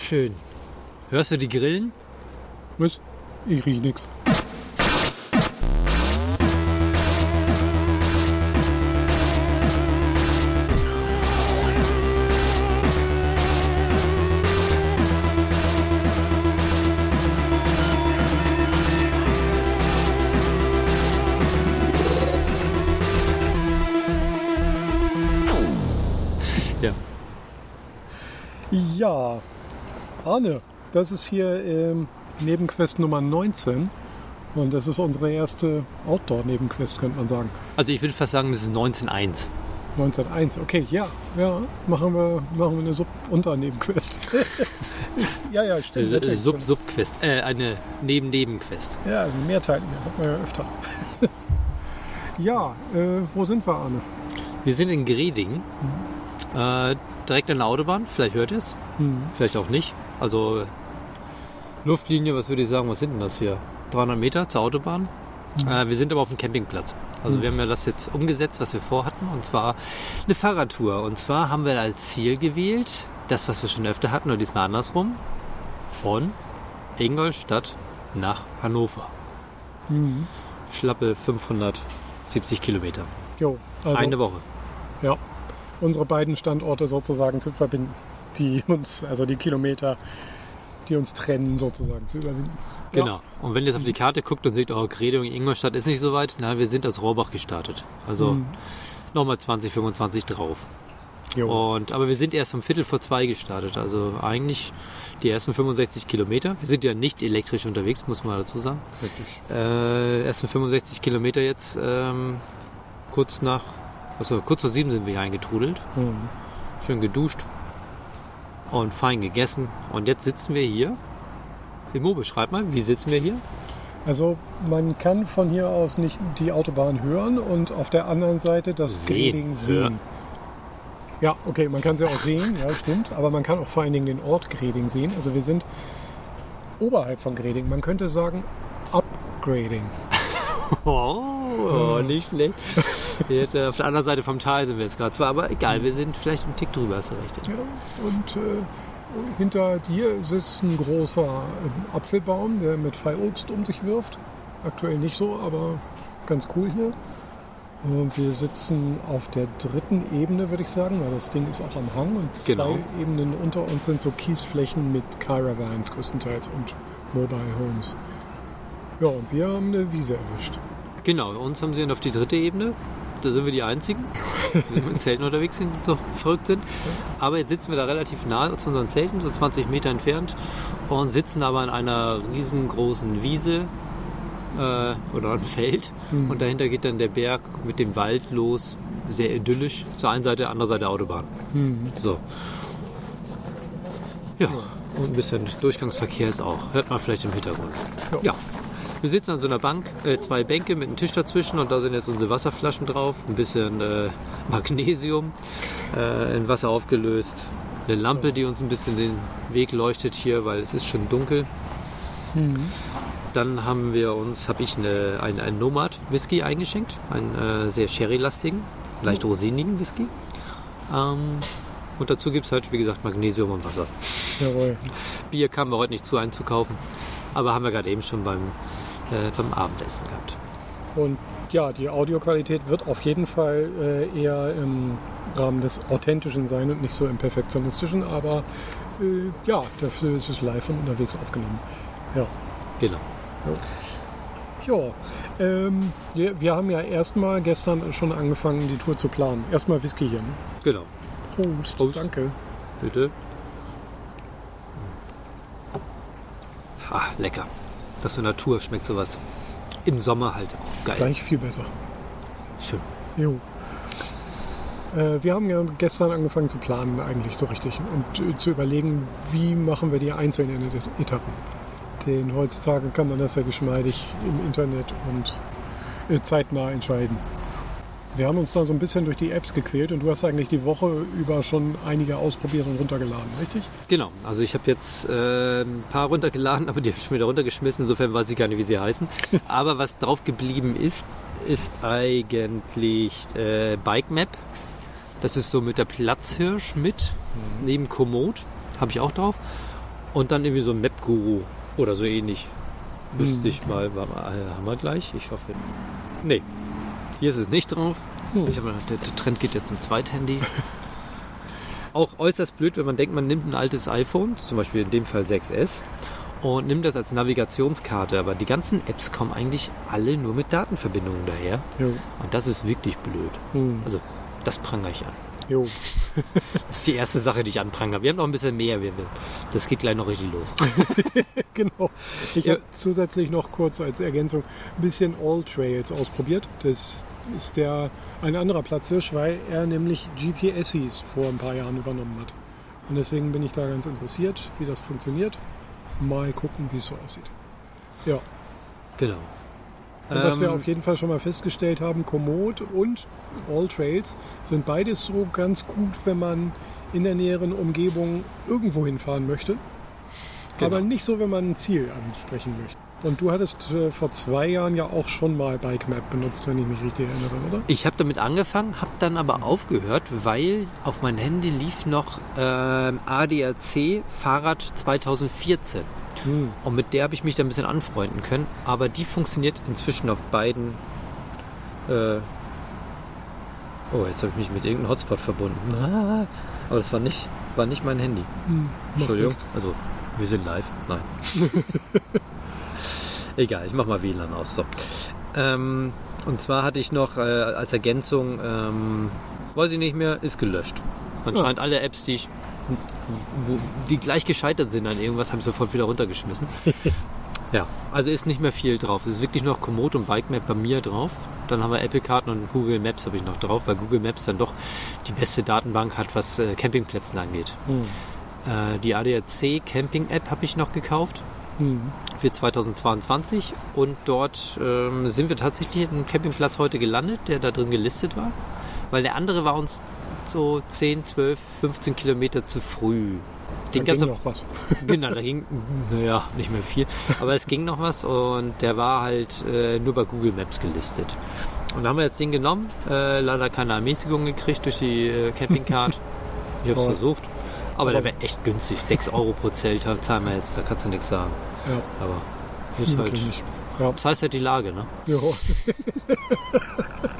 Schön. Hörst du die Grillen? Was? Ich riech nix. Ja, Arne, das ist hier ähm, Nebenquest Nummer 19. Und das ist unsere erste Outdoor-Nebenquest, könnte man sagen. Also ich würde fast sagen, das ist 19.1. 1901, okay, ja, ja, machen wir, machen wir eine Sub-Unter-Nebenquest. Ja, ja, stimmt. Äh, natürlich. Sub-Sub-Quest. Äh, eine Neben-Neben-Quest. Ja, also mehr teilen wir, hat man ja öfter. ja, äh, wo sind wir, Arne? Wir sind in Greding. Äh, direkt an der Autobahn. Vielleicht hört ihr es. Hm. Vielleicht auch nicht. Also Luftlinie, was würde ich sagen, was sind denn das hier? 300 Meter zur Autobahn. Äh, wir sind aber auf dem Campingplatz. Also wir haben ja das jetzt umgesetzt, was wir vorhatten. Und zwar eine Fahrradtour. Und zwar haben wir als Ziel gewählt, das, was wir schon öfter hatten, nur diesmal andersrum, von Ingolstadt nach Hannover. Mhm. Schlappe 570 Kilometer. Jo, also, Eine Woche. ja, unsere beiden Standorte sozusagen zu verbinden, die uns, also die Kilometer, die uns trennen, sozusagen zu überwinden. Genau. Und wenn ihr jetzt auf die Karte guckt und seht, oh, Grede Ingolstadt ist nicht so weit, na, wir sind aus Rohrbach gestartet. Also Mhm. nochmal 20, 25 drauf. Jo. Und, aber wir sind erst um Viertel vor zwei gestartet. Also eigentlich die ersten 65 Kilometer. Wir sind ja nicht elektrisch unterwegs, muss man dazu sagen. Richtig. Äh, ersten 65 Kilometer jetzt ähm, kurz nach, also kurz vor sieben sind wir hier eingetrudelt. Mhm. Schön geduscht und fein gegessen. Und jetzt sitzen wir hier. Timo, beschreib mal, wie sitzen wir hier? Also man kann von hier aus nicht die Autobahn hören und auf der anderen Seite das. Greding sehen. Ja, okay, man kann sie auch sehen, ja, stimmt. Aber man kann auch vor allen Dingen den Ort Greding sehen. Also wir sind oberhalb von Greding. Man könnte sagen Upgrading. Oh, nicht schlecht. Äh, auf der anderen Seite vom Tal sind wir jetzt gerade zwar, aber egal, wir sind vielleicht einen Tick drüber, hast du recht. Ja, und äh, hinter dir sitzt ein großer äh, Apfelbaum, der mit Fallobst um sich wirft. Aktuell nicht so, aber ganz cool hier. Und wir sitzen auf der dritten Ebene, würde ich sagen, weil das Ding ist auch am Hang und zwei Genau. Ebenen unter uns sind so Kiesflächen mit Caravans größtenteils und Mobile Homes. Ja, und wir haben eine Wiese erwischt. Genau, uns haben sie dann auf die dritte Ebene. Da sind wir die Einzigen, die mit Zelten unterwegs sind, die so verrückt sind. Aber jetzt sitzen wir da relativ nah zu unseren Zelten, so 20 Meter entfernt, und sitzen aber in einer riesengroßen Wiese äh, oder einem Feld. Mhm. Und dahinter geht dann der Berg mit dem Wald los. Sehr idyllisch. Zur einen Seite, anderer Seite Autobahn. Mhm. So. Ja, und ein bisschen Durchgangsverkehr ist auch. Hört man vielleicht im Hintergrund. Ja. Ja. Wir sitzen an so einer Bank, äh, zwei Bänke mit einem Tisch dazwischen und da sind jetzt unsere Wasserflaschen drauf, ein bisschen äh, Magnesium äh, in Wasser aufgelöst, eine Lampe, die uns ein bisschen den Weg leuchtet hier, weil es ist schon dunkel. Mhm. Dann haben wir uns, habe ich eine, einen, einen Nomad Whisky eingeschenkt, einen äh, sehr sherry-lastigen, leicht rosinigen Whisky. Ähm, und dazu gibt es halt, wie gesagt, Magnesium und Wasser. Jawohl. Bier kamen wir heute nicht zu einzukaufen, aber haben wir gerade eben schon beim, äh, beim Abendessen gehabt. Und ja, die Audioqualität wird auf jeden Fall äh, eher im Rahmen des Authentischen sein und nicht so im Perfektionistischen, aber äh, ja, dafür ist es live und unterwegs aufgenommen. Ja. Genau. Ja, ähm, wir, wir haben ja erstmal gestern schon angefangen, die Tour zu planen. Erstmal Whisky hier. Ne? Genau. Prost. Prost. Danke. Bitte. Ah, lecker. Das in der Natur schmeckt sowas. Im Sommer halt auch geil. Gleich viel besser. Schön. Jo. Äh, wir haben ja gestern angefangen zu planen eigentlich so richtig und äh, zu überlegen, wie machen wir die einzelnen Et- Etappen. Denn heutzutage kann man das ja geschmeidig im Internet und äh, zeitnah entscheiden. Wir haben uns da so ein bisschen durch die Apps gequält und du hast eigentlich die Woche über schon einige ausprobiert und runtergeladen, richtig? Genau, also ich habe jetzt äh, ein paar runtergeladen, aber die habe ich schon wieder runtergeschmissen. Insofern weiß ich gar nicht, wie sie heißen. Aber was drauf geblieben ist, ist eigentlich äh, Bike Map. Das ist so mit der Platzhirsch mit, neben Komoot. habe ich auch drauf. Und dann irgendwie so ein Map-Guru oder so ähnlich. Müsste Hm. ich mal, äh, haben wir gleich? Ich hoffe. Nee, hier ist es nicht drauf. Hm. Ich hab, mal- der, der Trend geht jetzt zum Zweithandy. Auch äußerst blöd, wenn man denkt, man nimmt ein altes iPhone, zum Beispiel in dem Fall 6S, und nimmt das als Navigationskarte. Aber die ganzen Apps kommen eigentlich alle nur mit Datenverbindungen daher. Jo. Und das ist wirklich blöd. Hm. Also, das prangere ich an. Jo. Das ist die erste Sache, die ich anprangere. Wir haben noch ein bisschen mehr. Wir, das geht gleich noch richtig los. Genau. Ich Ja. habe zusätzlich noch kurz als Ergänzung ein bisschen All Trails ausprobiert. Das ist der ein anderer Platzhirsch, weil er nämlich GPSs vor ein paar Jahren übernommen hat. Und deswegen bin ich da ganz interessiert, wie das funktioniert. Mal gucken, wie es so aussieht. Ja. Genau. Und was wir Ähm, auf jeden Fall schon mal festgestellt haben, Komoot und All Trails sind beides so ganz gut, wenn man in der näheren Umgebung irgendwo hinfahren möchte. Genau. Aber nicht so, wenn man ein Ziel ansprechen möchte. Und du hattest äh, vor zwei Jahren ja auch schon mal Bike Map benutzt, wenn ich mich richtig erinnere, oder? Ich habe damit angefangen, habe dann aber aufgehört, weil auf mein Handy lief noch ähm, ADAC Fahrrad 2014. Hm. Und mit der habe ich mich dann ein bisschen anfreunden können. Aber die funktioniert inzwischen auf beiden. Äh oh, jetzt habe ich mich mit irgendeinem Hotspot verbunden. Ah, aber das war nicht, war nicht mein Handy. Hm, macht Entschuldigung. Also, wir sind live. Nein. Egal, ich mach mal WLAN aus. So. Ähm, und zwar hatte ich noch äh, als Ergänzung, ähm, weiß ich nicht mehr, ist gelöscht. Anscheinend alle Apps, die ich, die gleich gescheitert sind an irgendwas, habe ich sofort wieder runtergeschmissen. ja, also ist nicht mehr viel drauf. Es ist wirklich noch Komoot und Bike Map bei mir drauf. Dann haben wir Apple Karten und Google Maps habe ich noch drauf, weil Google Maps dann doch die beste Datenbank hat, was äh, Campingplätzen angeht. Hm. Äh, die ADAC Camping App habe ich noch gekauft Hm. für 2022 und dort ähm, sind wir tatsächlich an einem Campingplatz heute gelandet, der da drin gelistet war, weil der andere war uns so 10, 12, 15 Kilometer zu früh. Da Den gab's ging noch, was. genau, da ging, naja, nicht mehr viel, aber es ging noch was und der war halt äh, nur bei Google Maps gelistet. Und da haben wir jetzt den genommen, äh, leider keine Ermäßigung gekriegt durch die äh, Campingcard. Ich habe es versucht, aber der Aber- wäre echt günstig. 6 Euro pro Zelt zahlen wir jetzt, da kannst du nichts sagen. Ja, Aber ist halt. Ja. das heißt halt die Lage, ne? ja.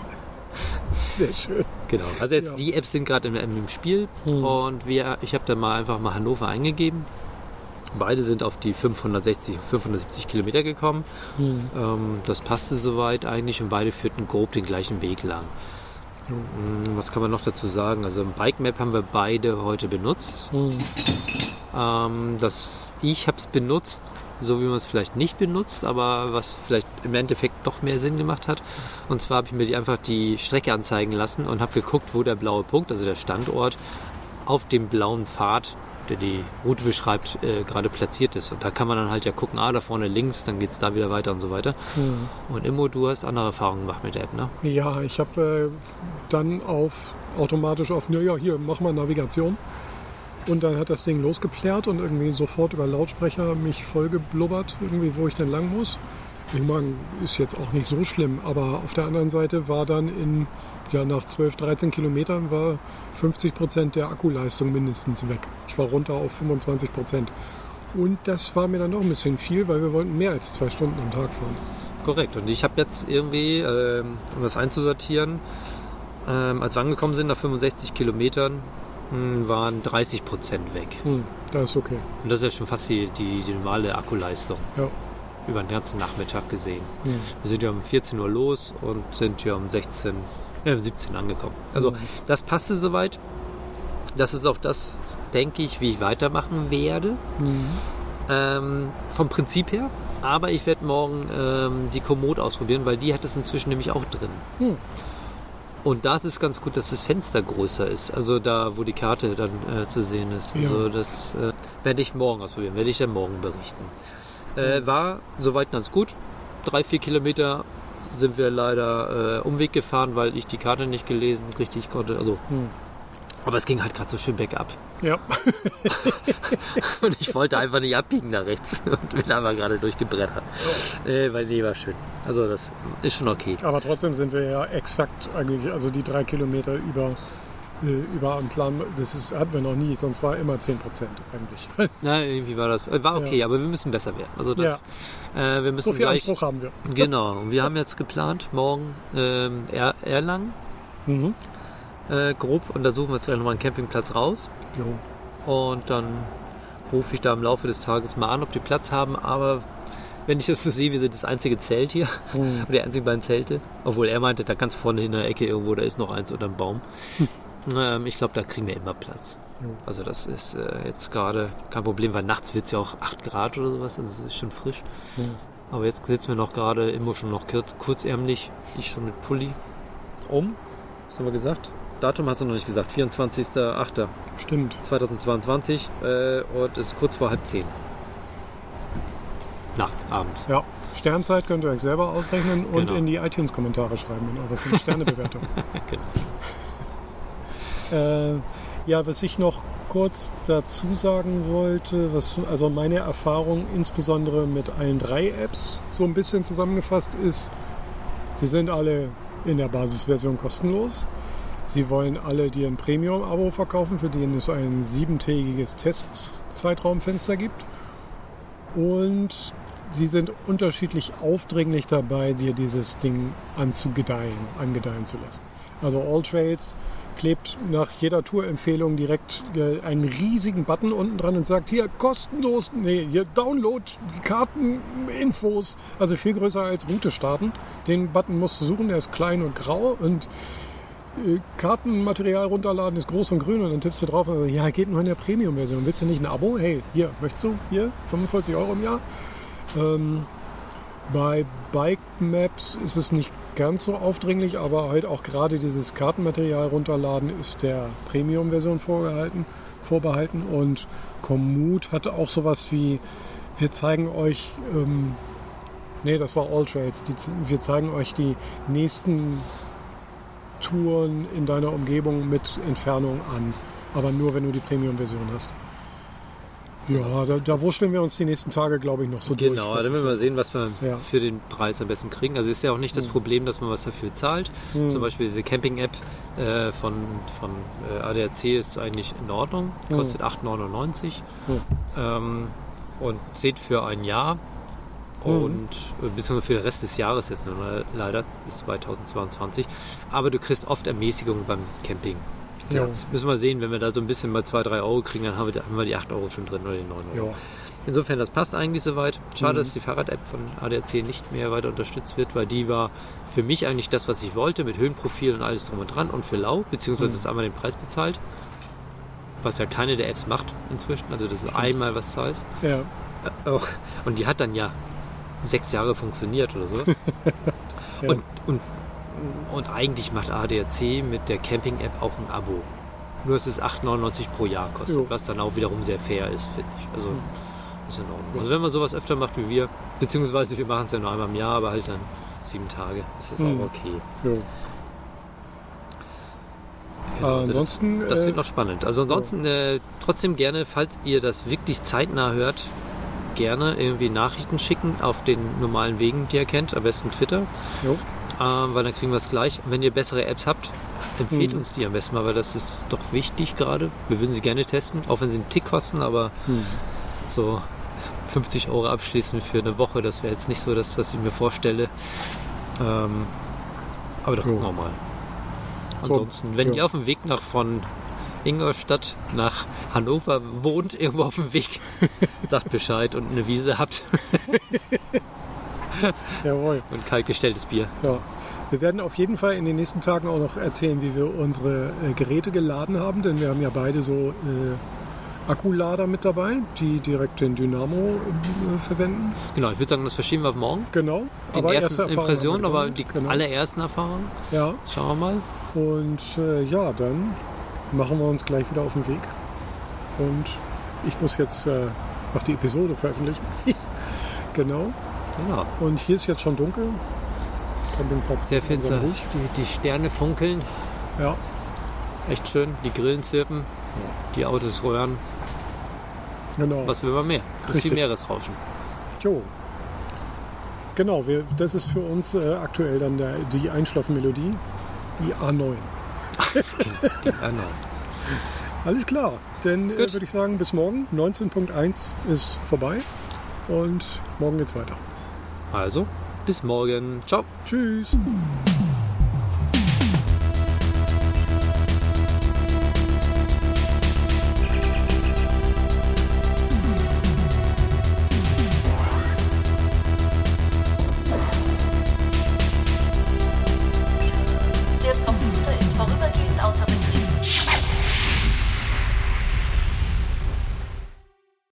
Sehr schön. Genau. Also jetzt Ja. die Apps sind gerade im, im Spiel Hm. und wir, ich habe da mal einfach mal Hannover eingegeben. Beide sind auf die 560, 570 Kilometer gekommen. Hm. Ähm, das passte soweit eigentlich und beide führten grob den gleichen Weg lang. Hm, Was kann man noch dazu sagen? Also im Bike Map haben wir beide heute benutzt. Hm. Ähm, das, ich habe es benutzt, so wie man es vielleicht nicht benutzt, aber was vielleicht im Endeffekt doch mehr Sinn gemacht hat. Und zwar habe ich mir die, einfach die Strecke anzeigen lassen und habe geguckt, wo der blaue Punkt, also der Standort, auf dem blauen Pfad, der die Route beschreibt, äh, gerade platziert ist. Und da kann man dann halt ja gucken, ah, da vorne links, dann geht es da wieder weiter und so weiter. Hm. Und Immo, du hast andere Erfahrungen gemacht mit der App, ne? Ja, ich habe äh, dann auf automatisch auf, naja, hier, mach mal Navigation. Und dann hat das Ding losgeplärt und irgendwie sofort über Lautsprecher mich vollgeblubbert, irgendwie, wo ich denn lang muss. Ich meine, ist jetzt auch nicht so schlimm, aber auf der anderen Seite war dann in, ja, nach 12, 13 Kilometern war 50 Prozent der Akkuleistung mindestens weg. Ich war runter auf 25 Prozent. Und das war mir dann doch ein bisschen viel, weil wir wollten mehr als zwei Stunden am Tag fahren. Korrekt. Und ich habe jetzt irgendwie, ähm, um das einzusortieren, ähm, als wir angekommen sind, nach 65 Kilometern, waren 30 Prozent weg. Hm, das ist okay. Und das ist ja schon fast die, die, die normale Akkuleistung Ja. über den ganzen Nachmittag gesehen. Hm. Wir sind ja um 14 Uhr los und sind ja um 16, äh, um 17 angekommen. Also Mhm. das passte soweit. Das ist auch das, denke ich, wie ich weitermachen werde. Mhm. Ähm, vom Prinzip her. Aber ich werde morgen ähm, die Komoot ausprobieren, weil die hat es inzwischen nämlich auch drin. Und da ist es ganz gut, dass das Fenster größer ist. Also da, wo die Karte dann äh, zu sehen ist. Ja. Also das äh, werde ich morgen ausprobieren, werde ich dann morgen berichten. Äh, war soweit ganz gut. Drei, vier Kilometer sind wir leider äh, Umweg gefahren, weil ich die Karte nicht gelesen richtig konnte. Also, Hm. Aber es ging halt gerade so schön bergab. Ja. Und ich wollte einfach nicht abbiegen nach rechts und bin aber gerade durchgebrettert. Äh, weil nee, war schön. Also das ist schon okay. Aber trotzdem sind wir ja exakt eigentlich, also die drei Kilometer über, äh, über einen Plan, das ist, hatten wir noch nie, sonst war immer 10% eigentlich. Na, irgendwie war das. äh, War okay, aber wir müssen besser werden. Also das, äh, wir müssen so viel gleich. Anspruch haben wir. Genau. Und wir haben jetzt geplant, morgen ähm, er Erlangen Mhm. Äh, grob und da suchen wir uns vielleicht nochmal einen Campingplatz raus. Jo. Und dann rufe ich da im Laufe des Tages mal an, ob die Platz haben. Aber wenn ich das so sehe, wir sind das einzige Zelt hier. Mhm. Und die einzigen beiden Zelte. Obwohl er meinte, da ganz vorne in der Ecke irgendwo, da ist noch eins unter dem Baum. Ähm, ich glaube, da kriegen wir immer Platz. Jo. Also das ist äh, jetzt gerade kein Problem, weil nachts wird es ja auch 8 Grad oder sowas. Also es ist schon frisch. Ja. Aber jetzt sitzen wir noch gerade, Immo schon noch kurz, kurzärmlich. Ich schon mit Pulli. Um, was haben wir gesagt? Datum hast du noch nicht gesagt. 24.08. Stimmt. 2022 äh, und es ist kurz vor halb zehn. Nachts, abends. Ja. Sternzeit könnt ihr euch selber ausrechnen und Genau. in die iTunes-Kommentare schreiben in eure 5-Sterne-Bewertung. Genau. Äh, ja, was ich noch kurz dazu sagen wollte, was also meine Erfahrung insbesondere mit allen drei Apps so ein bisschen zusammengefasst ist, sie sind alle in der Basisversion kostenlos. Sie wollen alle dir ein Premium-Abo verkaufen, für den es ein siebentägiges Testzeitraumfenster gibt. Und sie sind unterschiedlich aufdringlich dabei, dir dieses Ding anzugedeihen, angedeihen zu lassen. Also All Trails klebt nach jeder Tourempfehlung direkt äh, einen riesigen Button unten dran und sagt, hier kostenlos, nee, hier Download, Karteninfos, also viel größer als Route starten. Den Button musst du suchen, der ist klein und grau und Kartenmaterial runterladen ist groß und grün und dann tippst du drauf, und, ja, geht nur in der Premium-Version. Willst du nicht ein Abo? Hey, hier, möchtest du? Hier, 45 Euro im Jahr. Ähm, bei Bike Maps ist es nicht ganz so aufdringlich, aber halt auch gerade dieses Kartenmaterial runterladen ist der Premium-Version vorgehalten, vorbehalten. Und Komoot hatte auch sowas wie, wir zeigen euch, ähm, nee, das war All Trails, die, wir zeigen euch die nächsten Touren in deiner Umgebung mit Entfernung an. Aber nur, wenn du die Premium-Version hast. Ja, da, da wurschteln wir uns die nächsten Tage, glaube ich, noch so durch. Genau, dann werden wir sehen, was wir Ja. für den Preis am besten kriegen. Also ist ja auch nicht das Problem, dass man was dafür zahlt. Hm. Zum Beispiel diese Camping-App äh, von, von äh, ADAC ist eigentlich in Ordnung, Hm. kostet 8,99 Hm. ähm, und zählt für ein Jahr. Und äh, beziehungsweise für den Rest des Jahres jetzt nur le- leider, bis 2022. Aber du kriegst oft Ermäßigung beim Camping. Platz. Müssen wir sehen, wenn wir da so ein bisschen mal 2, 3 Euro kriegen, dann haben wir, haben wir die 8 Euro schon drin oder die 9 Euro. Ja. Insofern, das passt eigentlich soweit. Schade, Mhm. dass die Fahrrad-App von ADAC nicht mehr weiter unterstützt wird, weil die war für mich eigentlich das, was ich wollte, mit Höhenprofil und alles drum und dran und für lau, beziehungsweise Mhm. ist einmal den Preis bezahlt, was ja keine der Apps macht inzwischen. Also das ist einmal was heißt. Ja. Äh, auch- Und die hat dann ja sechs Jahre funktioniert oder sowas. Ja. und, und, und eigentlich macht ADAC mit der Camping-App auch ein Abo. Nur es ist 8,99 pro Jahr kostet, Jo. was dann auch wiederum sehr fair ist, finde ich. Also Mhm. ist in Ordnung. Also wenn man sowas öfter macht wie wir, beziehungsweise wir machen es ja nur einmal im Jahr, aber halt dann sieben Tage, ist das Mhm. auch okay. Jo. Genau, also ansonsten, das, das äh, wird noch spannend. Also ansonsten äh, trotzdem gerne, falls ihr das wirklich zeitnah hört, gerne irgendwie Nachrichten schicken auf den normalen Wegen, die ihr kennt, am besten Twitter, Jo. ähm, weil dann kriegen wir es gleich. Wenn ihr bessere Apps habt, empfehlt Mhm. uns die am besten mal, weil das ist doch wichtig gerade. Wir würden sie gerne testen, auch wenn sie einen Tick kosten, aber Hm. so 50 Euro abschließen für eine Woche, das wäre jetzt nicht so das, was ich mir vorstelle. Ähm, aber doch Jo. gucken wir mal. So, Ansonsten, wenn ja. ihr auf dem Weg nach von Ingolstadt nach Hannover wohnt, irgendwo auf dem Weg, sagt Bescheid und eine Wiese habt Jawohl. und kaltgestelltes Bier. Ja. Wir werden auf jeden Fall in den nächsten Tagen auch noch erzählen, wie wir unsere äh, Geräte geladen haben, denn wir haben ja beide so äh, Akkulader mit dabei, die direkt den Dynamo äh, verwenden. Genau, ich würde sagen, das verschieben wir auf morgen. Genau. Die ersten erste Impressionen, aber die genau. allerersten Erfahrungen. Ja. Schauen wir mal. Und äh, ja, dann machen wir uns gleich wieder auf den Weg. Und ich muss jetzt äh, noch die Episode veröffentlichen. genau. Genau. Und hier ist jetzt schon dunkel. Sehr finster. Die, die Sterne funkeln. Ja. Echt schön. Die Grillen zirpen. Die Autos röhren. Genau. Was will man mehr? Das ist Richtig. Meeresrauschen. Jo. Genau, wir, das ist für uns äh, aktuell dann der, die Einschlafmelodie, die A9. Die Anna. Alles klar. Dann äh, würde ich sagen, bis morgen. 19.1 ist vorbei. Und morgen geht's weiter. Also, bis morgen. Ciao. Tschüss.